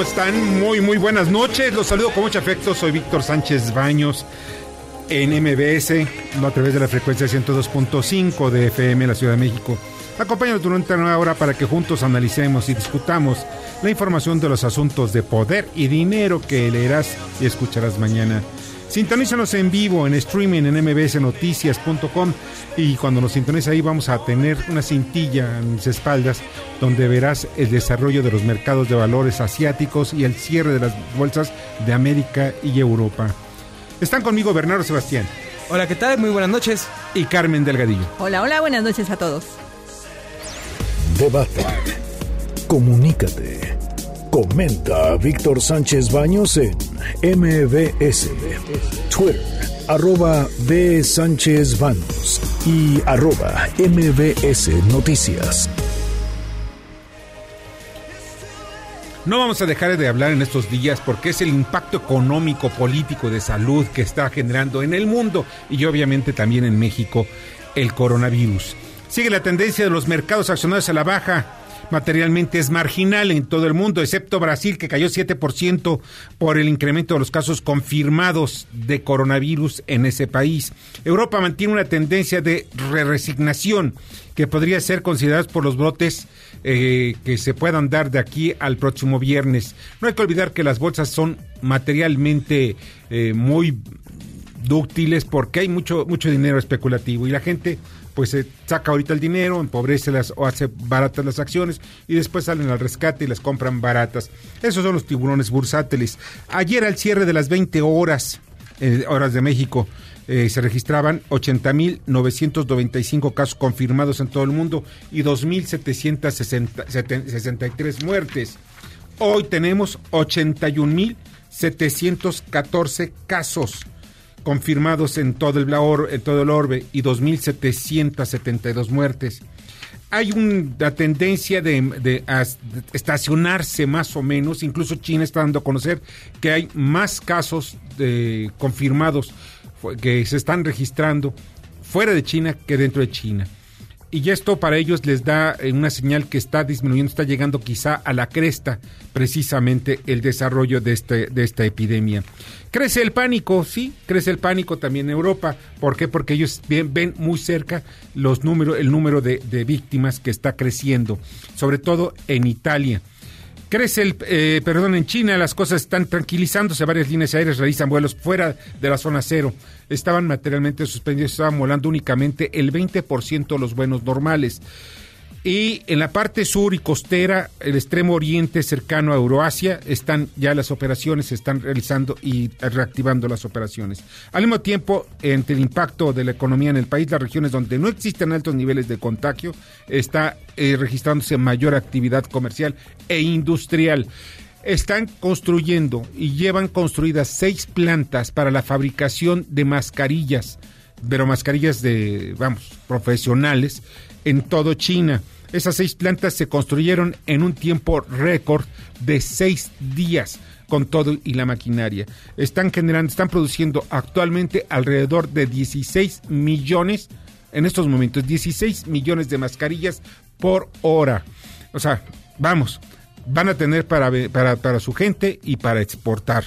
¿Cómo están? Muy, muy buenas noches. Los saludo con mucho afecto. Soy Víctor Sánchez Baños en MBS, a través de la frecuencia 102.5 de FM la Ciudad de México. Acompáñanos durante una hora para que juntos analicemos y discutamos la información de los asuntos de poder y dinero que leerás y escucharás mañana. Sintonízanos en vivo, en streaming, en mbsnoticias.com y cuando nos sintonices ahí vamos a tener una cintilla en mis espaldas donde verás el desarrollo de los mercados de valores asiáticos y el cierre de las bolsas de América y Europa. Están conmigo Bernardo Sebastián. Hola, ¿qué tal? Muy buenas noches. Y Carmen Delgadillo. Hola, hola, buenas noches a todos. Debate. Comunícate. Comenta Víctor Sánchez Baños en MBS, Twitter, arroba B. Sánchez Baños y arroba MBS Noticias. No vamos a dejar de hablar en estos días porque es el impacto económico, político, de salud que está generando en el mundo y obviamente también en México el coronavirus. Sigue la tendencia de los mercados accionarios a la baja materialmente es marginal en todo el mundo, excepto Brasil, que cayó 7% por el incremento de los casos confirmados de coronavirus en ese país. Europa mantiene una tendencia de re-resignación que podría ser considerada por los brotes eh, que se puedan dar de aquí al próximo viernes. No hay que olvidar que las bolsas son materialmente eh, muy dúctiles porque hay mucho mucho dinero especulativo y la gente pues se saca ahorita el dinero, empobrece las o hace baratas las acciones y después salen al rescate y las compran baratas. Esos son los tiburones bursátiles. Ayer al cierre de las 20 horas, eh, horas de México, eh, se registraban 80.995 casos confirmados en todo el mundo y 2.763 muertes. Hoy tenemos 81.714 casos confirmados en todo el, en todo el orbe y 2.772 muertes. Hay una tendencia de, de, estacionarse más o menos, incluso China está dando a conocer que hay más casos de, confirmados que se están registrando fuera de China que dentro de China. Y esto para ellos les da eh, una señal que está disminuyendo, está llegando quizá a la cresta precisamente el desarrollo de, este, de esta epidemia. Crece el pánico, sí, crece el pánico también en Europa. ¿Por qué? Porque ellos ven, muy cerca los números, el número de víctimas que está creciendo, sobre todo en Italia. Crece el, eh, perdón, en China las cosas están tranquilizándose, varias líneas aéreas realizan vuelos fuera de la zona cero. Estaban materialmente suspendidos, estaban volando únicamente el 20% de los vuelos normales. Y en la parte sur y costera, el extremo oriente cercano a Euroasia, están ya las operaciones, se están realizando y reactivando las operaciones. Al mismo tiempo, entre el impacto de la economía en el país, las regiones donde no existen altos niveles de contagio, está eh, registrándose mayor actividad comercial e industrial. Están construyendo y llevan construidas seis plantas para la fabricación de mascarillas, pero mascarillas de, vamos, profesionales en todo China. Esas seis plantas se construyeron en un tiempo récord de seis días con todo y la maquinaria. Están generando, están produciendo actualmente alrededor de 16 millones, en estos momentos, 16 millones de mascarillas por hora. O sea, vamos, van a tener para, para, para su gente y para exportar.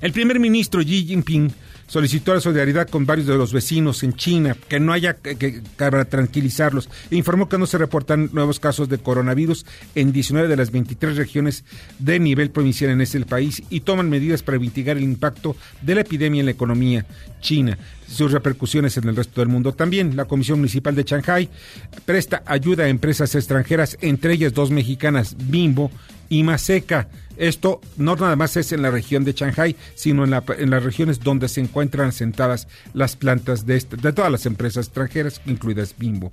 El primer ministro Xi Jinping solicitó la solidaridad con varios de los vecinos en China, que no haya que, para tranquilizarlos. Informó que no se reportan nuevos casos de coronavirus en 19 de las 23 regiones de nivel provincial en ese país y toman medidas para mitigar el impacto de la epidemia en la economía china sus repercusiones en el resto del mundo. También la Comisión Municipal de Shanghai presta ayuda a empresas extranjeras, entre ellas dos mexicanas, Bimbo y Maseca. Esto no nada más es en la región de Shanghai, sino en, las regiones donde se encuentran sentadas las plantas de, de todas las empresas extranjeras, incluidas Bimbo.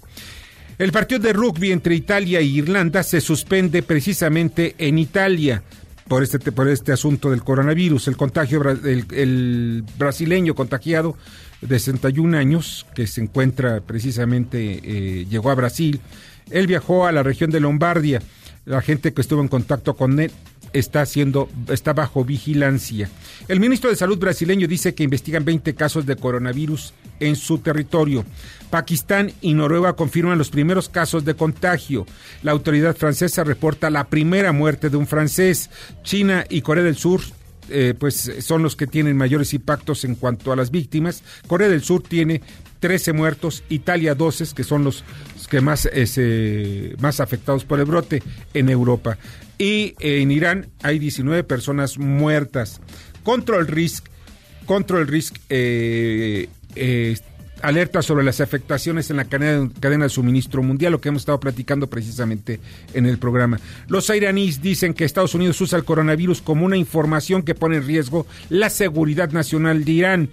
El partido de rugby entre Italia e Irlanda se suspende precisamente en Italia por este, por este asunto del coronavirus. El contagio, el, brasileño contagiado de 61 años, que se encuentra precisamente, eh, llegó a Brasil. Él viajó a la región de Lombardia. La gente que estuvo en contacto con él está siendo está bajo vigilancia. El ministro de Salud brasileño dice que investigan 20 casos de coronavirus en su territorio. Pakistán y Noruega confirman los primeros casos de contagio. La autoridad francesa reporta la primera muerte de un francés. China y Corea del Sur eh, pues son los que tienen mayores impactos en cuanto a las víctimas. Corea del Sur tiene 13 muertos, Italia 12, que son los que más, eh, más afectados por el brote en Europa. Y en Irán hay 19 personas muertas. Control Risk, Control Risk eh, alerta sobre las afectaciones en la cadena, cadena, de suministro mundial, lo que hemos estado platicando precisamente en el programa. Los iraníes dicen que Estados Unidos usa el coronavirus como una información que pone en riesgo la seguridad nacional de Irán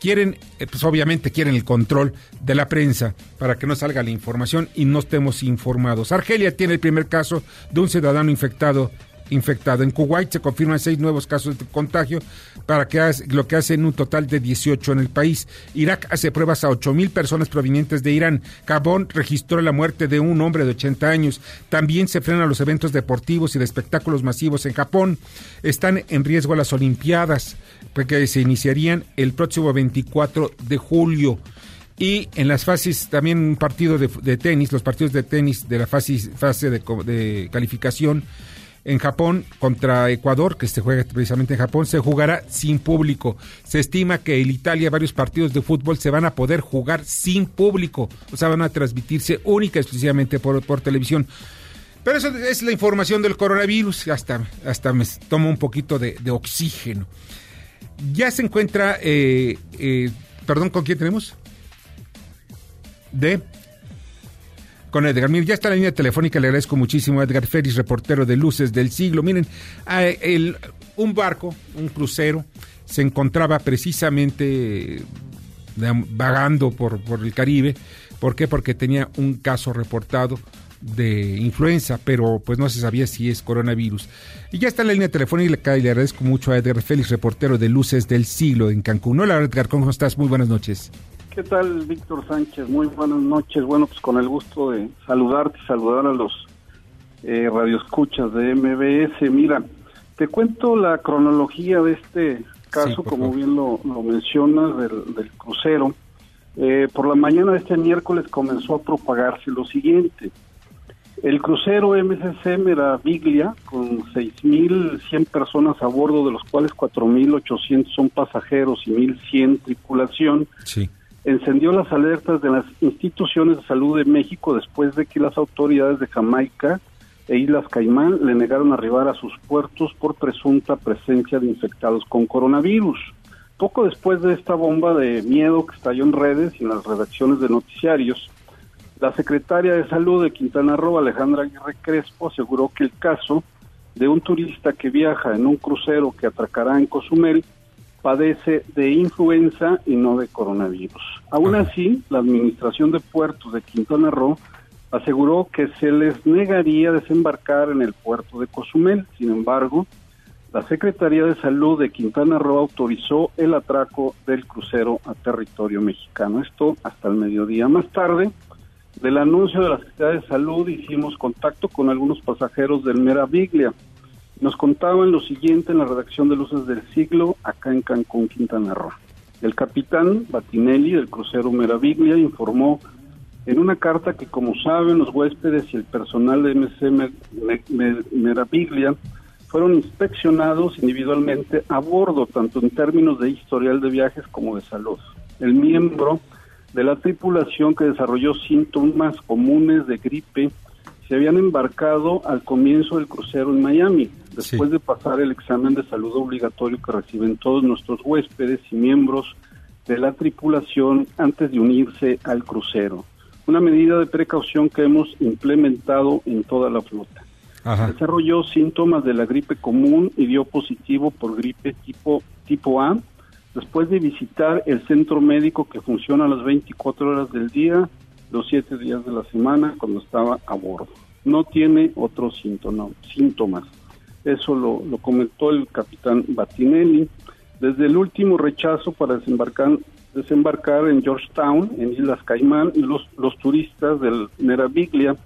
quieren, eh, pues obviamente quieren el control de la prensa para que no salga la información y no estemos informados. Argelia tiene el primer caso de un ciudadano infectado infectado. En Kuwait se confirman seis nuevos casos de contagio, para que lo que hace en un total de 18 en el país. Irak hace pruebas a 8 mil personas provenientes de Irán. Gabón registró la muerte de un hombre de 80 años. También se frenan los eventos deportivos y de espectáculos masivos en Japón. Están en riesgo las Olimpiadas que se iniciarían el próximo 24 de julio. Y en las fases, también un partido de, tenis, los partidos de tenis de la fase, fase de, calificación en Japón contra Ecuador, que se juega precisamente en Japón, se jugará sin público. Se estima que en Italia varios partidos de fútbol se van a poder jugar sin público, o sea, van a transmitirse única y exclusivamente por, por televisión. Pero eso es la información del coronavirus, hasta, hasta me tomo un poquito de oxígeno. Ya se encuentra, eh, eh, perdón, ¿con quién tenemos? De con Edgar. Miren, ya está la línea telefónica, le agradezco muchísimo a Edgar Ferris, reportero de Luces del Siglo. Miren, el, un barco, un crucero, se encontraba precisamente vagando por, por el Caribe. ¿Por qué? Porque tenía un caso reportado de influenza, pero pues no se sabía si es coronavirus. Y ya está la línea telefónica y le agradezco mucho a Edgar Félix, reportero de Luces del Siglo en Cancún. Hola Edgar, ¿cómo estás? Muy buenas noches. ¿Qué tal, Víctor Sánchez? Muy buenas noches. Bueno, pues con el gusto de saludarte y saludar a los eh, radioescuchas de MBS. Mira, te cuento la cronología de este caso, como bien lo, mencionas, del, crucero. Eh, por la mañana de este miércoles comenzó a propagarse lo siguiente. El crucero MSC Meraviglia, con 6.100 personas a bordo, de los cuales 4.800 son pasajeros y 1.100 tripulación, encendió las alertas de las instituciones de salud de México después de que las autoridades de Jamaica e Islas Caimán le negaron arribar a sus puertos por presunta presencia de infectados con coronavirus. Poco después de esta bomba de miedo que estalló en redes y en las redacciones de noticiarios, la secretaria de Salud de Quintana Roo, Alejandra Aguirre Crespo, aseguró que el caso de un turista que viaja en un crucero que atracará en Cozumel padece de influenza y no de coronavirus. Aún así, la Administración de Puertos de Quintana Roo aseguró que se les negaría desembarcar en el puerto de Cozumel. Sin embargo, la Secretaría de Salud de Quintana Roo autorizó el atraco del crucero a territorio mexicano. Esto hasta el mediodía. Más tarde, del anuncio de la Secretaría de Salud hicimos contacto con algunos pasajeros del Meraviglia. Nos contaban lo siguiente en la redacción de Luces del Siglo, acá en Cancún, Quintana Roo. El capitán Batinelli del crucero Meraviglia informó en una carta que, como saben, los huéspedes y el personal de MC Meraviglia fueron inspeccionados individualmente a bordo, tanto en términos de historial de viajes como de salud. El miembro de la tripulación que desarrolló síntomas comunes de gripe se habían embarcado al comienzo del crucero en Miami, después de pasar el examen de salud obligatorio que reciben todos nuestros huéspedes y miembros de la tripulación antes de unirse al crucero. Una medida de precaución que hemos implementado en toda la flota. Desarrolló síntomas de la gripe común y dio positivo por gripe tipo, tipo A después de visitar el centro médico que funciona a las 24 horas del día, los 7 días de la semana, cuando estaba a bordo. No tiene otros síntomas. Eso lo, lo comentó el capitán Battinelli. Desde el último rechazo para desembarcar, desembarcar en Georgetown, en Islas Caimán, los, los turistas del Meraviglia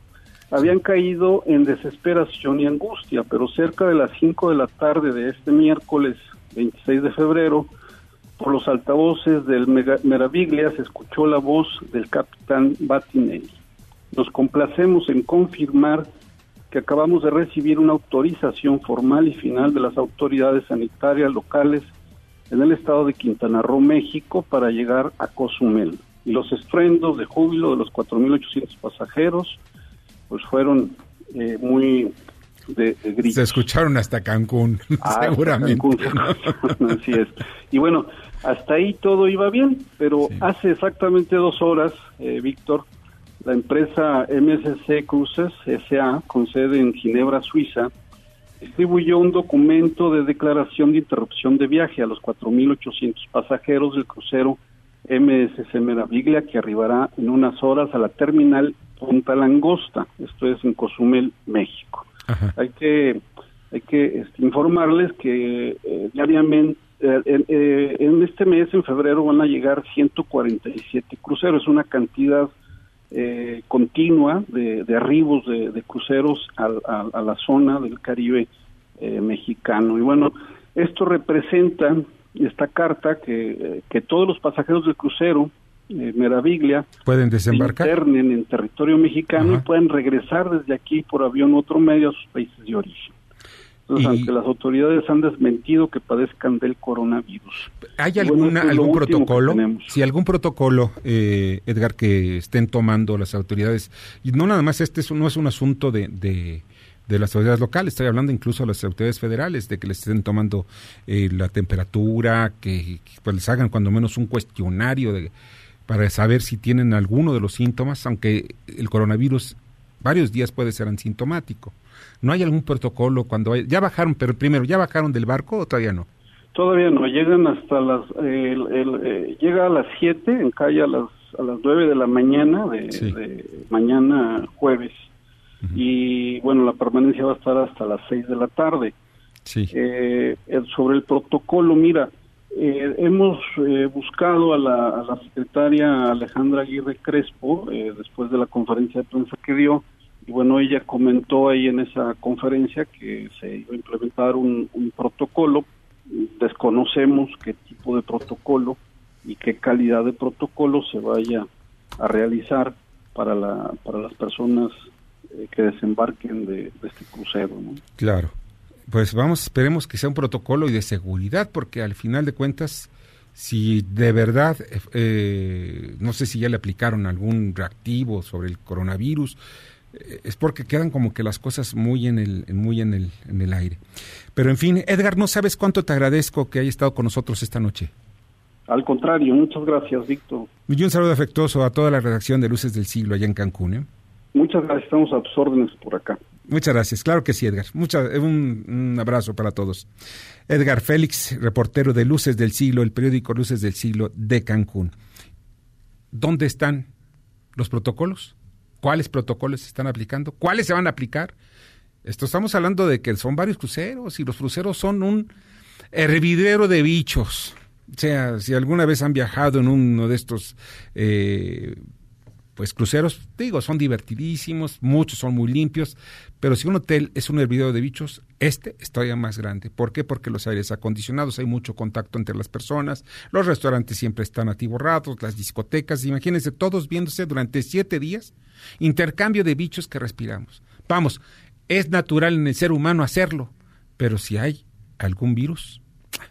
habían caído en desesperación y angustia, pero cerca de las 5 de la tarde de este miércoles 26 de febrero, por los altavoces del Meraviglia se escuchó la voz del capitán Battinelli. Nos complacemos en confirmar que acabamos de recibir una autorización formal y final de las autoridades sanitarias locales en el estado de Quintana Roo, México, para llegar a Cozumel. Y los estruendos de júbilo de los 4.800 pasajeros pues fueron eh, muy de, Se escucharon hasta Cancún, ah, seguramente. Así es. Y bueno, hasta ahí todo iba bien, pero hace exactamente dos horas, eh, Víctor, la empresa MSC Cruises SA, con sede en Ginebra, Suiza, distribuyó un documento de declaración de interrupción de viaje a los 4.800 pasajeros del crucero MSC Meraviglia que arribará en unas horas a la terminal Punta Langosta, esto es en Cozumel, México. Hay que hay que este, informarles que eh, diariamente eh, eh, en este mes, en febrero, van a llegar 147 cruceros, es una cantidad continua de, arribos de, cruceros a, la zona del Caribe mexicano. Y bueno, esto representa esta carta que, que todos los pasajeros del crucero eh, Meraviglia pueden desembarcar internen en territorio mexicano y pueden regresar desde aquí por avión u otro medio a sus países de origen. Entonces, aunque las autoridades han desmentido que padezcan del coronavirus. ¿Hay alguna, algún protocolo? Si algún protocolo, eh, Edgar, que estén tomando las autoridades, y no nada más este no es un asunto de, de, las autoridades locales, estoy hablando incluso de las autoridades federales, de que les estén tomando eh, la temperatura, que, pues les hagan cuando menos un cuestionario de para saber si tienen alguno de los síntomas, aunque el coronavirus varios días puede ser asintomático. ¿No hay algún protocolo cuando ya bajaron, pero primero, ¿ya bajaron del barco o todavía no? Todavía no, llegan hasta las, eh, llega a las 7 en calle a las, a las 9 de la mañana de, mañana jueves. Y bueno, la permanencia va a estar hasta las 6 de la tarde. Sí. Eh, sobre el protocolo, mira, eh, hemos eh, buscado a la, secretaria Alejandra Aguirre Crespo eh, después de la conferencia de prensa que dio y bueno, ella comentó ahí en esa conferencia que se iba a implementar un, protocolo, desconocemos qué tipo de protocolo y qué calidad de protocolo se vaya a realizar para, la, para las personas que desembarquen de, este crucero. Claro pues vamos, esperemos que sea un protocolo y de seguridad, porque al final de cuentas, si de verdad, eh, no sé si ya le aplicaron algún reactivo sobre el coronavirus, eh, es porque quedan como que las cosas muy en el, muy en el, en el aire. Pero en fin, Edgar, no sabes cuánto te agradezco que haya estado con nosotros esta noche. Al contrario, muchas gracias, Víctor. Y un saludo afectuoso a toda la redacción de Luces del Siglo allá en Cancún. ¿eh? Muchas gracias, estamos a tus órdenes por acá. Muchas gracias, claro que sí, Edgar. Mucha, un, un, abrazo para todos. Edgar Félix, reportero de Luces del Siglo, el periódico Luces del Siglo de Cancún. ¿Dónde están los protocolos? ¿Cuáles protocolos se están aplicando? ¿Cuáles se van a aplicar? Esto estamos hablando de que son varios cruceros y los cruceros son un hervidero de bichos. O sea, si alguna vez han viajado en uno de estos eh, pues cruceros, digo, son divertidísimos, muchos son muy limpios, pero si un hotel es un hervidero de bichos, este es todavía más grande. ¿Por qué? Porque los aires acondicionados, hay mucho contacto entre las personas, los restaurantes siempre están atiborrados, las discotecas, imagínense todos viéndose durante siete días, intercambio de bichos que respiramos. Vamos, es natural en el ser humano hacerlo, pero si hay algún virus,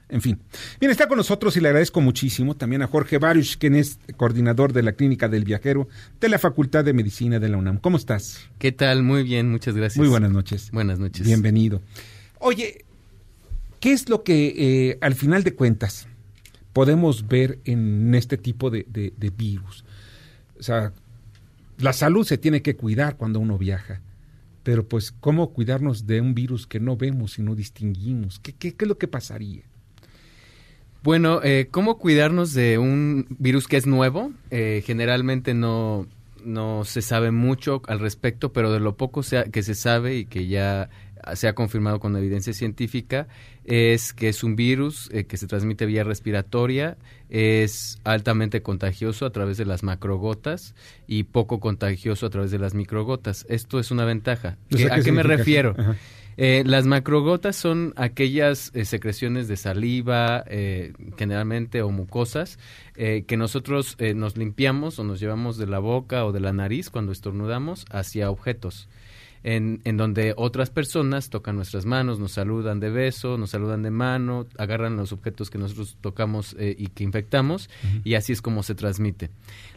en fin. Bien, está con nosotros y le agradezco muchísimo también a Jorge Baruch, quien es coordinador de la Clínica del Viajero de la Facultad de Medicina de la UNAM. ¿Cómo estás? ¿Qué tal? Muy bien, muchas gracias. Muy buenas noches. Buenas noches. Bienvenido. Oye, ¿qué es lo que eh, al final de cuentas podemos ver en este tipo de, de virus? O sea, la salud se tiene que cuidar cuando uno viaja pero pues cómo cuidarnos de un virus que no vemos y no distinguimos. ¿Qué, qué, qué es lo que pasaría? Bueno, eh, ¿cómo cuidarnos de un virus que es nuevo? Eh, generalmente no, no se sabe mucho al respecto, pero de lo poco que se sabe y que ya se ha confirmado con evidencia científica es que es un virus eh, que se transmite vía respiratoria, es altamente contagioso a través de las macrogotas y poco contagioso a través de las microgotas. Esto es una ventaja. ¿A qué me refiero? Eh, las macrogotas son aquellas eh, secreciones de saliva, generalmente o mucosas, que nosotros nos limpiamos o nos llevamos de la boca o de la nariz cuando estornudamos hacia objetos en, en donde otras personas tocan nuestras manos, nos saludan de beso, nos saludan de mano, agarran los objetos que nosotros tocamos eh, y que infectamos, y así es como se transmite.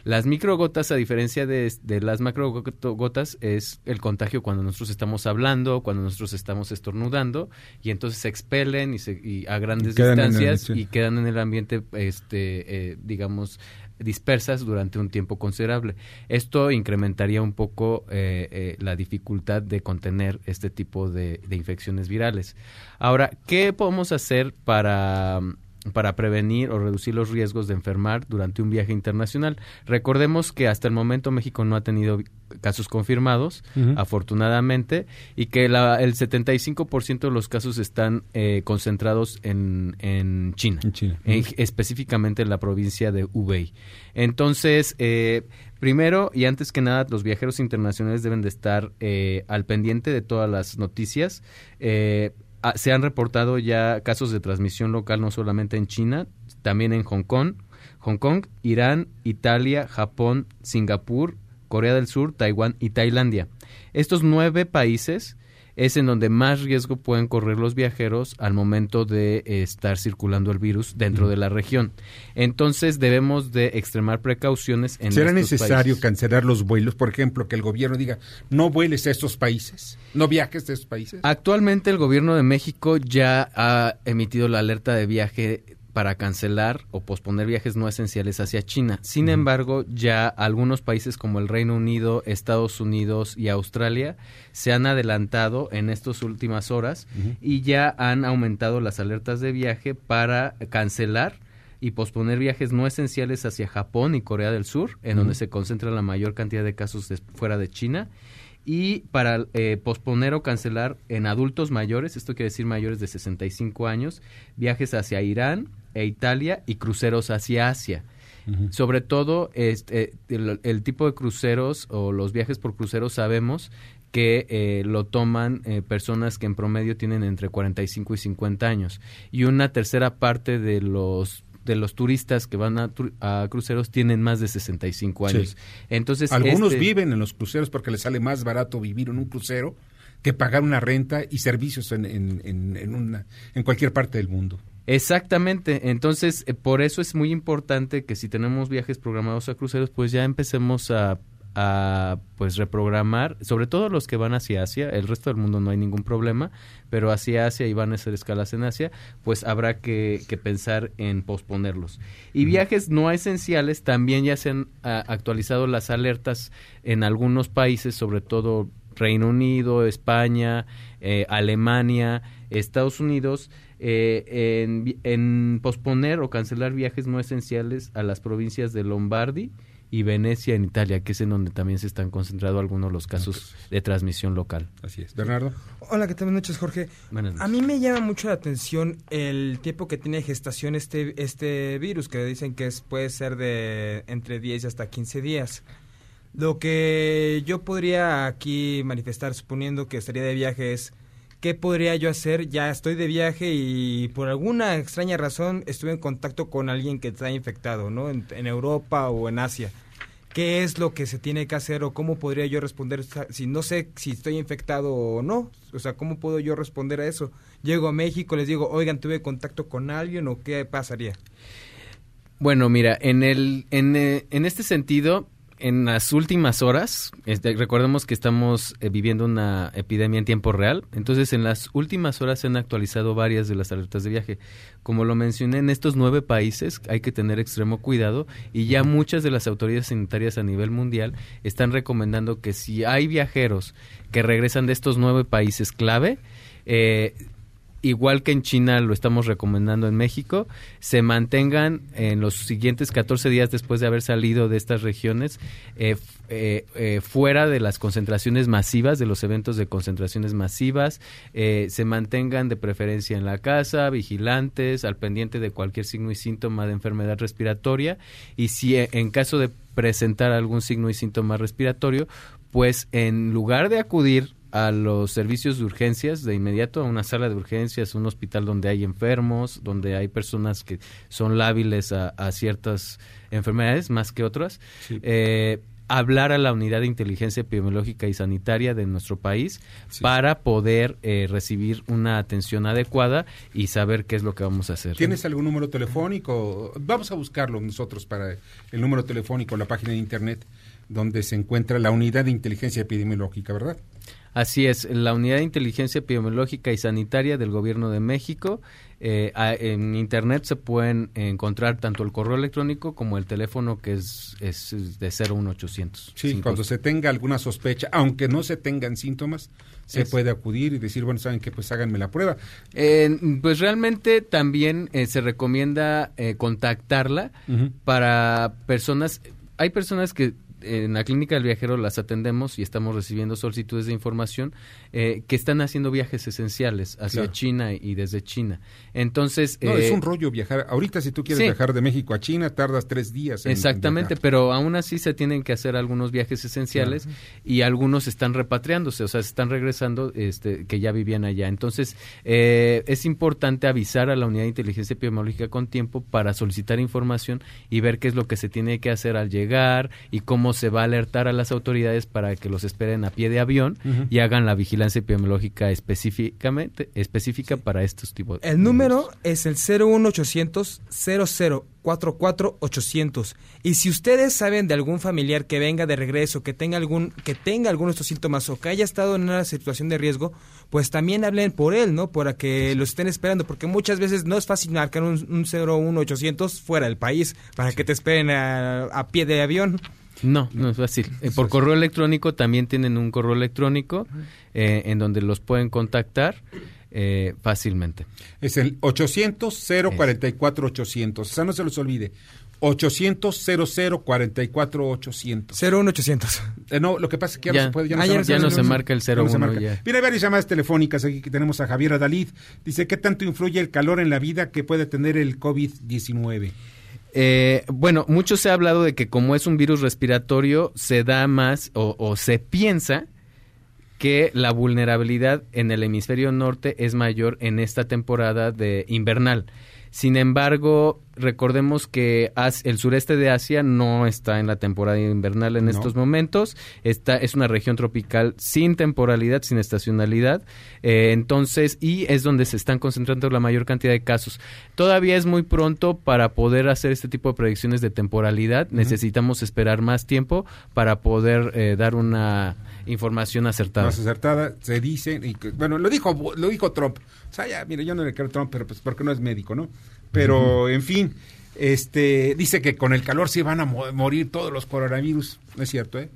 Las microgotas, a diferencia de, de las macrogotas, es el contagio cuando nosotros estamos hablando, cuando nosotros estamos estornudando, y entonces se expelen y, se, y a grandes distancias y quedan en el ambiente, este, eh, digamos, dispersas durante un tiempo considerable. Esto incrementaría un poco eh, eh, la dificultad de contener este tipo de, de infecciones virales. Ahora, ¿qué podemos hacer para para prevenir o reducir los riesgos de enfermar durante un viaje internacional. Recordemos que hasta el momento México no ha tenido casos confirmados, afortunadamente, y que la, el 75% de los casos están eh, concentrados en, en China, específicamente en la provincia de Hubei. Entonces, eh, primero y antes que nada, los viajeros internacionales deben de estar eh, al pendiente de todas las noticias. Ah, se han reportado ya casos de transmisión local no solamente en China, también en Hong Kong, Hong Kong, Irán, Italia, Japón, Singapur, Corea del Sur, Taiwán y Tailandia. Estos nueve países es en donde más riesgo pueden correr los viajeros al momento de eh, estar circulando el virus dentro de la región. Entonces debemos de extremar precauciones en ¿Será necesario cancelar los vuelos? Por ejemplo, que el gobierno diga, no vueles a estos países, no viajes a estos países. Actualmente el gobierno de México ya ha emitido la alerta de viaje para cancelar o posponer viajes no esenciales hacia China. Sin embargo, ya algunos países como el Reino Unido, Estados Unidos y Australia se han adelantado en estas últimas horas y ya han aumentado las alertas de viaje para cancelar y posponer viajes no esenciales hacia Japón y Corea del Sur, en donde se concentra la mayor cantidad de casos fuera de China y para eh, posponer o cancelar en adultos mayores, esto quiere decir mayores de 65 años, viajes hacia Irán e Italia y cruceros hacia Asia. Sobre todo este, el, tipo de cruceros o los viajes por cruceros sabemos que eh, lo toman eh, personas que en promedio tienen entre 45 y 50 años y una tercera parte de los de los turistas que van a, cruceros tienen más de 65 años. Entonces, algunos este viven en los cruceros porque les sale más barato vivir en un crucero que pagar una renta y servicios en, en, en, una, en cualquier parte del mundo. Exactamente, entonces eh, por eso es muy importante que si tenemos viajes programados a cruceros, pues ya empecemos a a pues reprogramar, sobre todo los que van hacia Asia, el resto del mundo no hay ningún problema, pero hacia Asia y van a hacer escalas en Asia, pues habrá que, pensar en posponerlos. Y viajes no esenciales, también ya se han actualizado las alertas en algunos países, sobre todo Reino Unido, España, eh, Alemania, Estados Unidos, eh, en, en posponer o cancelar viajes no esenciales a las provincias de Lombardi, y Venecia en Italia, que es en donde también se están concentrando algunos de los casos de transmisión local. Así es. Bernardo. Hola, ¿qué tal? Buenas noches, Jorge. A mí me llama mucho la atención el tiempo que tiene gestación este, este virus, que dicen que es, puede ser de entre 10 y hasta 15 días. Lo que yo podría aquí manifestar, suponiendo que estaría de viaje, es ¿qué podría yo hacer? Ya estoy de viaje y por alguna extraña razón estuve en contacto con alguien que está infectado, ¿no? En, Europa o en Asia. qué es lo que se tiene que hacer o cómo podría yo responder si no sé si estoy infectado o no. O sea, ¿cómo puedo yo responder a eso? Llego a México, les digo, oigan, tuve contacto con alguien o qué pasaría. Bueno, mira, en, el, en, eh, en este sentido, en las últimas horas, este, recordemos que estamos eh, viviendo una epidemia en tiempo real, entonces en las últimas horas se han actualizado varias de las alertas de viaje. Como lo mencioné, en estos nueve países hay que tener extremo cuidado y ya muchas de las autoridades sanitarias a nivel mundial están recomendando que si hay viajeros que regresan de estos nueve países clave, eh, igual que en China lo estamos recomendando en México, se mantengan en los siguientes 14 días después de haber salido de estas regiones eh, eh, eh, fuera de las concentraciones masivas, de los eventos de concentraciones masivas, se mantengan de preferencia en la casa, vigilantes, al pendiente de cualquier signo y síntoma de enfermedad respiratoria y si en caso de presentar algún signo y síntoma respiratorio, pues en lugar de acudir a los servicios de urgencias de inmediato, a una sala de urgencias, un hospital donde hay enfermos, donde hay personas que son lábiles a, ciertas enfermedades más que otras. Eh, hablar a la unidad de inteligencia epidemiológica y sanitaria de nuestro país para poder eh, recibir una atención adecuada y saber qué es lo que vamos a hacer. ¿Tienes algún número telefónico? Vamos a buscarlo nosotros para el número telefónico, la página de internet donde se encuentra la unidad de inteligencia epidemiológica, ¿verdad? Así es, la Unidad de Inteligencia Epidemiológica y Sanitaria del Gobierno de México. Eh, en Internet se pueden encontrar tanto el correo electrónico como el teléfono que es, es de 01800. Sí, cuando se tenga alguna sospecha, aunque no se tengan síntomas, se puede acudir y decir, bueno, ¿saben qué? Pues háganme la prueba. pues realmente también eh, se recomienda eh, contactarla para personas, hay personas que en la clínica del viajero las atendemos y estamos recibiendo solicitudes de información eh, que están haciendo viajes esenciales hacia China y desde China. Entonces... No, es eh, un rollo viajar. Ahorita si tú quieres viajar de México a China, tardas tres días. En exactamente, pero aún así se tienen que hacer algunos viajes esenciales y algunos están repatriándose, o sea, se están regresando este, que ya vivían allá. Entonces, eh, es importante avisar a la unidad de inteligencia epidemiológica con tiempo para solicitar información y ver qué es lo que se tiene que hacer al llegar y cómo se va a alertar a las autoridades para que los esperen a pie de avión y hagan la vigilancia epidemiológica específicamente específica para estos tipos. El número es el 01800 0044 800 y si ustedes saben de algún familiar que venga de regreso, que tenga algún que tenga algunos de estos síntomas o que haya estado en una situación de riesgo, pues también hablen por él, ¿no? Para que lo estén esperando, porque muchas veces no es fácil marcar un, un 01800 fuera del país para que te esperen a pie de avión. No, no es fácil. Eh, por correo electrónico también tienen un correo electrónico eh, en donde los pueden contactar eh, fácilmente. Es el 800-044-800. O sea, no se los olvide. 800-00-44-800. 01800. Eh, no, lo que pasa es que ya, no se puede. Ya no, ah, se, ya no se, marca el 01. No Viene varias llamadas telefónicas aquí que tenemos a Javier Adalid. Dice, ¿qué tanto influye el calor en la vida que puede tener el COVID-19? Eh, bueno, mucho se ha hablado de que como es un virus respiratorio, se da más o, se piensa que la vulnerabilidad en el hemisferio norte es mayor en esta temporada de invernal. Sin embargo, recordemos que el sureste de Asia no está en la temporada invernal en estos momentos. Esta es una región tropical sin temporalidad, sin estacionalidad. Eh, entonces, y es donde se están concentrando la mayor cantidad de casos. Todavía es muy pronto para poder hacer este tipo de predicciones de temporalidad. Necesitamos esperar más tiempo para poder eh, dar una información acertada. Más acertada, se dice, y, bueno, lo dijo, lo dijo Trump. O sea, ya, mire, yo no le creo a Trump, pero pues porque no es médico, ¿no? Pero, en fin, este, dice que con el calor se van a morir todos los coronavirus. No es cierto, ¿eh?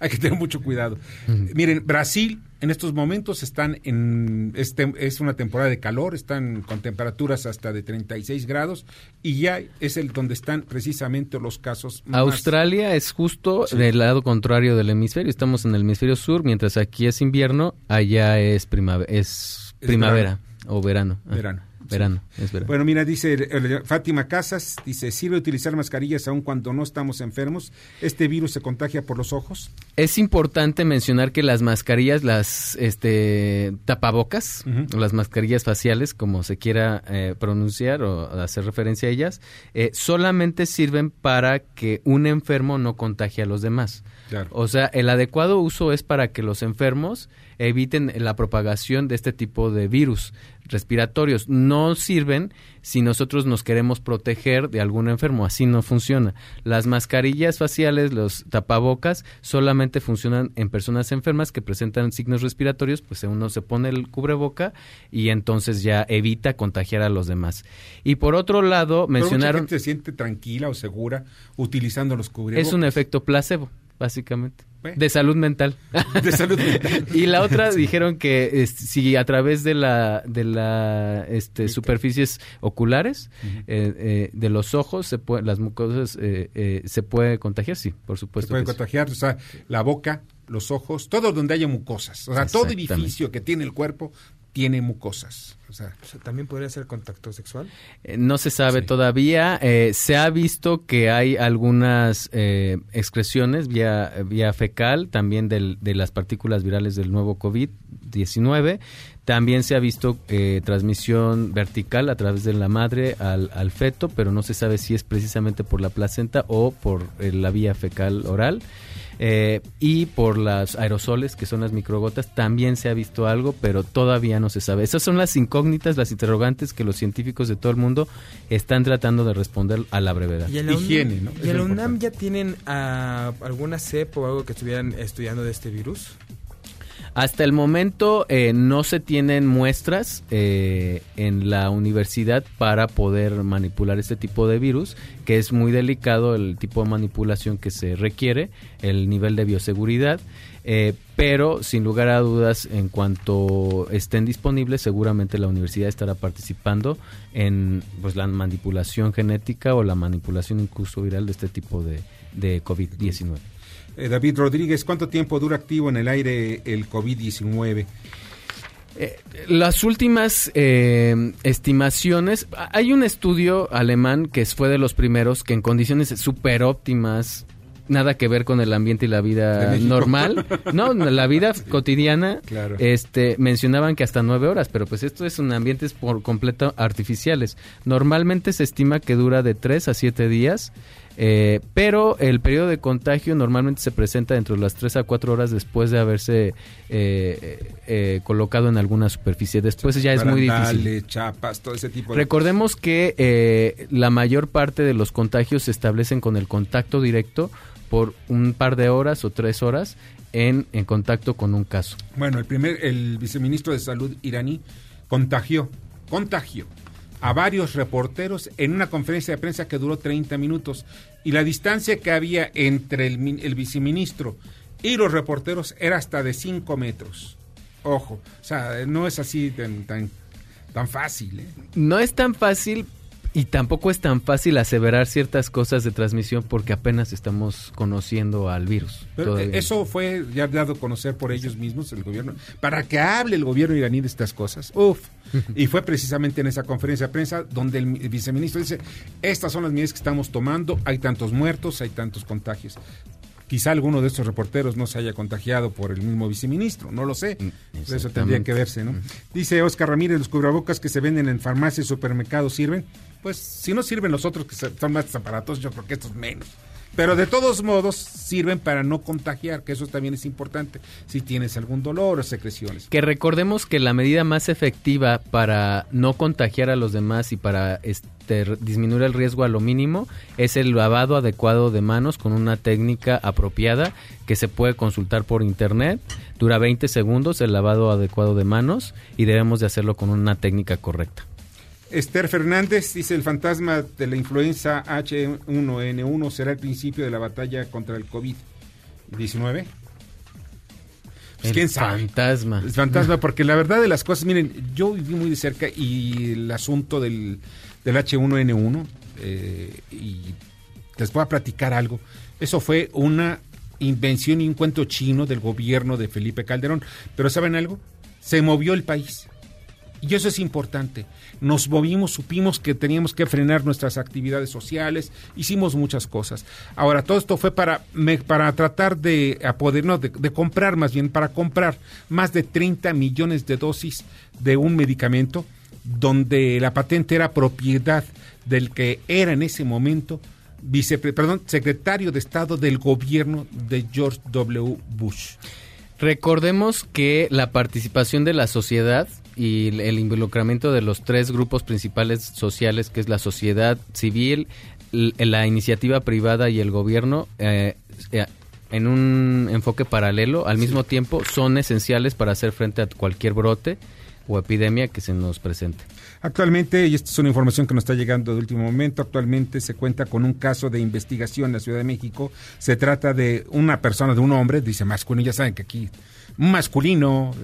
Hay que tener mucho cuidado. Miren, Brasil en estos momentos están en este es una temporada de calor, están con temperaturas hasta de 36 grados y ya es el donde están precisamente los casos. Australia es justo del lado contrario del hemisferio, estamos en el hemisferio sur, mientras aquí es invierno, allá es primavera, es, primavera o verano. Verano. Verano, es verano. Bueno, mira, dice Fátima Casas, dice, ¿sirve utilizar mascarillas aun cuando no estamos enfermos? ¿Este virus se contagia por los ojos? Es importante mencionar que las mascarillas, las este, tapabocas, las mascarillas faciales, como se quiera eh, pronunciar o hacer referencia a ellas, eh, solamente sirven para que un enfermo no contagie a los demás. O sea, el adecuado uso es para que los enfermos eviten la propagación de este tipo de virus respiratorios. No sirven si nosotros nos queremos proteger de algún enfermo. Así no funciona. Las mascarillas faciales, los tapabocas, solamente funcionan en personas enfermas que presentan signos respiratorios, pues uno se pone el cubreboca y entonces ya evita contagiar a los demás. Y por otro lado, mencionaron... Mucha gente se siente tranquila o segura utilizando los cubrebocas. Es un efecto placebo básicamente. De salud mental. De salud mental. y la otra dijeron que si a través de la de la este, superficies oculares eh, eh, de los ojos se puede, las mucosas eh, se puede contagiar, sí, por supuesto. Se puede contagiar, o sea, la boca, los ojos, todo donde haya mucosas. O sea, todo edificio que tiene el cuerpo tiene mucosas. O sea, ¿También podría ser contacto sexual? Eh, no se sabe todavía. Eh, se ha visto que hay algunas eh, excreciones vía, vía fecal, también del, de las partículas virales del nuevo COVID-19. También se ha visto transmisión vertical a través de la madre al, al, feto, pero no se sabe si es precisamente por la placenta o por la vía fecal oral. Eh, y por las aerosoles, que son las microgotas, también se ha visto algo, pero todavía no se sabe. Esas son las incógnitas, las interrogantes que los científicos de todo el mundo están tratando de responder a la brevedad. Y en la Higiene, UNAM, ¿no? ¿Y en la UNAM ya tienen ah, alguna cepa o algo que estuvieran estudiando de este virus? Hasta el momento eh, no se tienen muestras eh, en la universidad para poder manipular este tipo de virus, que es muy delicado el tipo de manipulación que se requiere, el nivel de bioseguridad. Eh, pero sin lugar a dudas, en cuanto estén disponibles, seguramente la universidad estará participando en pues, la manipulación genética o la manipulación incluso viral de este tipo de, de COVID-19. Eh, David Rodríguez, ¿cuánto tiempo dura activo en el aire el COVID-19? Eh, las últimas eh, estimaciones, hay un estudio alemán que fue de los primeros que en condiciones súper óptimas, nada que ver con el ambiente y la vida normal, no, la vida cotidiana, este, mencionaban que hasta nueve horas, pero pues esto es un ambientes por completo artificiales. Normalmente se estima que dura de tres a siete días. Eh, pero el periodo de contagio normalmente se presenta dentro de las 3 a 4 horas después de haberse eh, eh, colocado en alguna superficie. Después ya es muy difícil. chapas, todo ese tipo Recordemos que la mayor parte de los contagios se establecen con el contacto directo por un par de horas o tres horas en, en contacto con un caso. Bueno, el primer, el viceministro de Salud iraní contagió, contagió a varios reporteros en una conferencia de prensa que duró 30 minutos y la distancia que había entre el, viceministro y los reporteros era hasta de 5 metros. Ojo, o sea, no es así tan, tan, tan fácil. ¿eh? No es tan fácil, y tampoco es tan fácil aseverar ciertas cosas de transmisión porque apenas estamos conociendo al virus. Eh, eso fue ya dado a conocer por ellos mismos, el gobierno, para que hable el gobierno iraní de estas cosas. Uf. y fue precisamente en esa conferencia de prensa donde el viceministro dice, estas son las medidas que estamos tomando, hay tantos muertos, hay tantos contagios. Quizá alguno de estos reporteros no se haya contagiado por el mismo viceministro, no lo sé. Mm, eso tendría que verse, ¿no? Dice Oscar Ramírez, los cubrebocas que se venden en farmacias y supermercados sirven. Pues si no sirven los otros que son más aparatos, yo creo que estos menos. Pero de todos modos sirven para no contagiar, que eso también es importante si tienes algún dolor o secreciones. Que recordemos que la medida más efectiva para no contagiar a los demás y para este, disminuir el riesgo a lo mínimo es el lavado adecuado de manos con una técnica apropiada que se puede consultar por internet. Dura 20 segundos el lavado adecuado de manos y debemos de hacerlo con una técnica correcta. Esther Fernández dice el fantasma de la influenza H1N1 será el principio de la batalla contra el COVID-19. Pues, ¿Quién sabe? Fantasma. El fantasma, porque la verdad de las cosas, miren, yo viví muy de cerca y el asunto del, H1N1, eh, y les voy a platicar algo. Eso fue una invención y un cuento chino del gobierno de Felipe Calderón. Pero ¿saben algo? Se movió el país Y eso es importante. Nos movimos, supimos que teníamos que frenar nuestras actividades sociales, hicimos muchas cosas. Ahora, todo esto fue para, para tratar de apoderarnos, de, de comprar más bien, para comprar más de 30 millones de dosis de un medicamento donde la patente era propiedad del que era en ese momento vice, perdón, secretario de Estado del gobierno de George W. Bush. Recordemos que la participación de la sociedad y el involucramiento de los tres grupos principales sociales, que es la sociedad civil, la iniciativa privada y el gobierno, eh, eh, en un enfoque paralelo, al mismo tiempo, son esenciales para hacer frente a cualquier brote o epidemia que se nos presente. Actualmente, y esta es una información que nos está llegando de último momento, actualmente se cuenta con un caso de investigación en la Ciudad de México. Se trata de una persona, de un hombre, dice masculino, ya saben que aquí, masculino,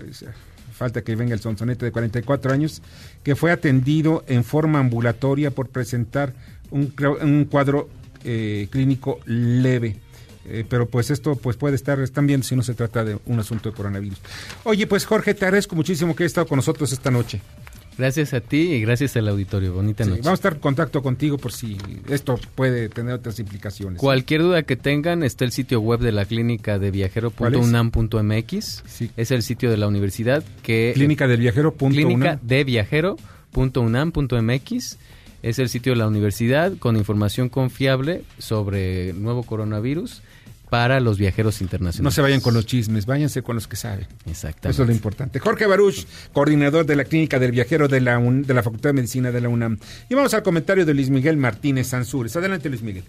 falta que venga el sonsonete de 44 años, que fue atendido en forma ambulatoria por presentar un, un cuadro eh, clínico leve. Eh, pero pues esto pues puede estar, están viendo si no se trata de un asunto de coronavirus. Oye, pues Jorge, te agradezco muchísimo que hayas estado con nosotros esta noche. Gracias a ti y gracias al auditorio. Bonita noche. Vamos a estar en contacto contigo por si esto puede tener otras implicaciones. Cualquier duda que tengan, está el sitio web de la clínica de viajero.unam.mx. Sí. Es el sitio de la universidad que... Clínica del viajero. Clínica de viajero.unam.mx es el sitio de la universidad con información confiable sobre el nuevo coronavirus para los viajeros internacionales. No se vayan con los chismes, váyanse con los que saben. Exactamente. Eso es lo importante. Jorge Baruch, coordinador de la Clínica del Viajero de la, de la Facultad de Medicina de la UNAM. Y vamos al comentario de Luis Miguel Martínez Sansures. Adelante, Luis Miguel.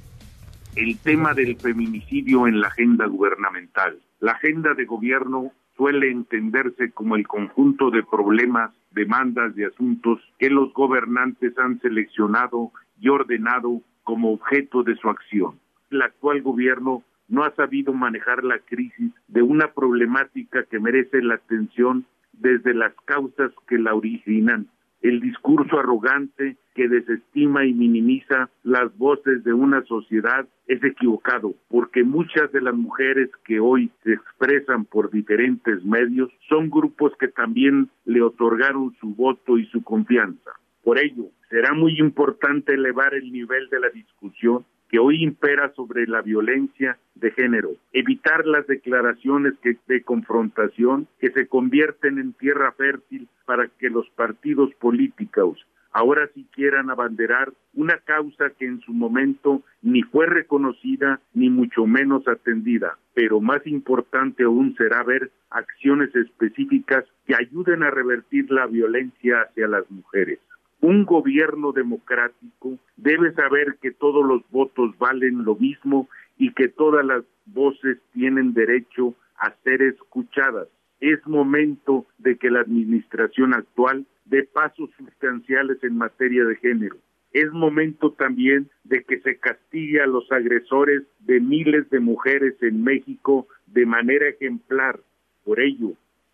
El tema del feminicidio en la agenda gubernamental. La agenda de gobierno suele entenderse como el conjunto de problemas, demandas y asuntos que los gobernantes han seleccionado y ordenado como objeto de su acción. El actual gobierno no ha sabido manejar la crisis de una problemática que merece la atención desde las causas que la originan. El discurso arrogante que desestima y minimiza las voces de una sociedad es equivocado, porque muchas de las mujeres que hoy se expresan por diferentes medios son grupos que también le otorgaron su voto y su confianza. Por ello, será muy importante elevar el nivel de la discusión que hoy impera sobre la violencia de género, evitar las declaraciones de confrontación que se convierten en tierra fértil para que los partidos políticos ahora sí quieran abanderar una causa que en su momento ni fue reconocida ni mucho menos atendida, pero más importante aún será ver acciones específicas que ayuden a revertir la violencia hacia las mujeres. Un gobierno democrático debe saber que todos los votos valen lo mismo y que todas las voces tienen derecho a ser escuchadas. Es momento de que la administración actual dé pasos sustanciales en materia de género. Es momento también de que se castigue a los agresores de miles de mujeres en México de manera ejemplar. Por ello,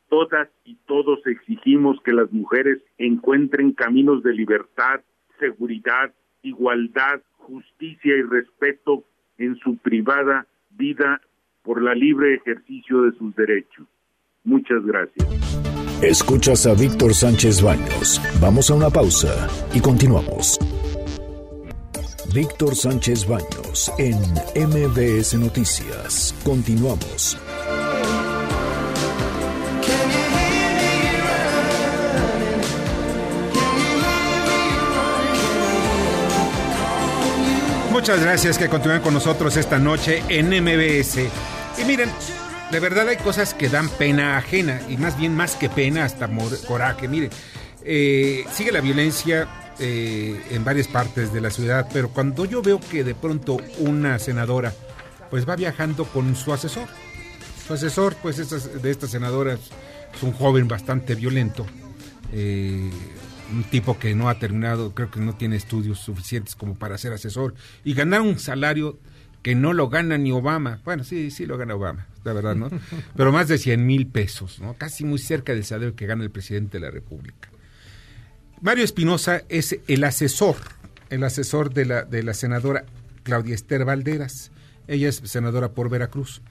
Todas y todos exigimos que las mujeres encuentren caminos de libertad, seguridad, igualdad, justicia y respeto en su privada vida por la libre ejercicio de sus derechos. Muchas gracias. Escuchas a Víctor Sánchez Baños. Vamos a una pausa y continuamos. Víctor Sánchez Baños en MBS Noticias. Continuamos. Muchas gracias que continúen con nosotros esta noche en MBS. Y miren, de verdad hay cosas que dan pena ajena, y más bien más que pena, hasta coraje. Miren, eh, sigue la violencia eh, en varias partes de la ciudad, pero cuando yo veo que de pronto una senadora pues va viajando con su asesor, su asesor pues de esta senadora es un joven bastante violento, eh, un tipo que no ha terminado, creo que no tiene estudios suficientes como para ser asesor y ganar un salario que no lo gana ni Obama. Bueno, sí, sí lo gana Obama, la verdad, ¿no? Pero más de 100 mil pesos, ¿no? Casi muy cerca del salario que gana el presidente de la República. Mario Espinosa es el asesor, el asesor de la, de la senadora Claudia Esther Valderas. Ella es senadora por Veracruz.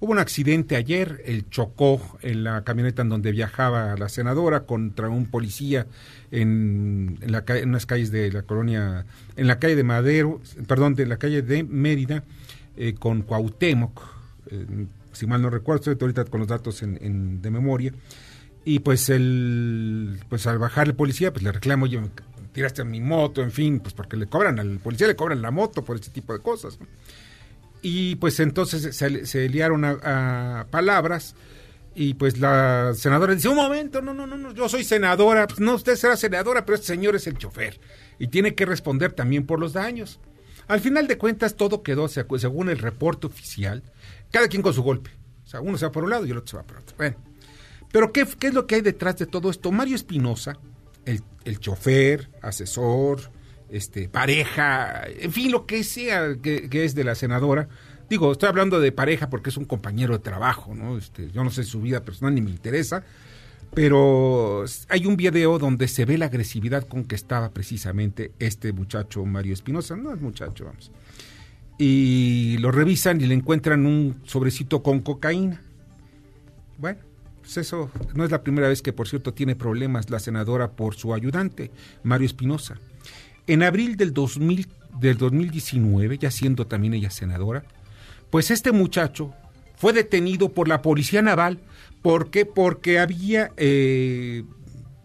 Hubo un accidente ayer, él chocó en la camioneta en donde viajaba la senadora contra un policía en, en, la, en unas calles de la colonia, en la calle de Madero, perdón, de la calle de Mérida, eh, con Cuauhtémoc, eh, si mal no recuerdo, estoy ahorita con los datos en, de memoria, y pues el, pues al bajar el policía, pues le reclamo, yo tiraste a mi moto, en fin, pues porque le cobran al policía, le cobran la moto por ese tipo de cosas. Y pues entonces se, liaron a, palabras y pues la senadora dice, un momento, no, no, no, no, yo soy senadora, pues no, usted será senadora, pero este señor es el chofer y tiene que responder también por los daños. Al final de cuentas todo quedó, según el reporte oficial, cada quien con su golpe. O sea, uno se va por un lado y el otro se va por otro. Bueno, pero ¿qué, qué es lo que hay detrás de todo esto? Mario Espinosa, el, el chofer, asesor, este, pareja, en fin, lo que sea que, es de la senadora. Digo, estoy hablando de pareja porque es un compañero de trabajo, ¿no? Este, yo no sé su vida personal ni me interesa, pero hay un video donde se ve la agresividad con que estaba precisamente este muchacho Mario Espinosa, no es muchacho, vamos. Y lo revisan y le encuentran un sobrecito con cocaína. Bueno, pues eso no es la primera vez que, por cierto, tiene problemas la senadora por su ayudante, Mario Espinosa. En abril del, 2000, del 2019, ya siendo también ella senadora, pues este muchacho fue detenido por la Policía Naval. ¿Por qué? Porque había, eh,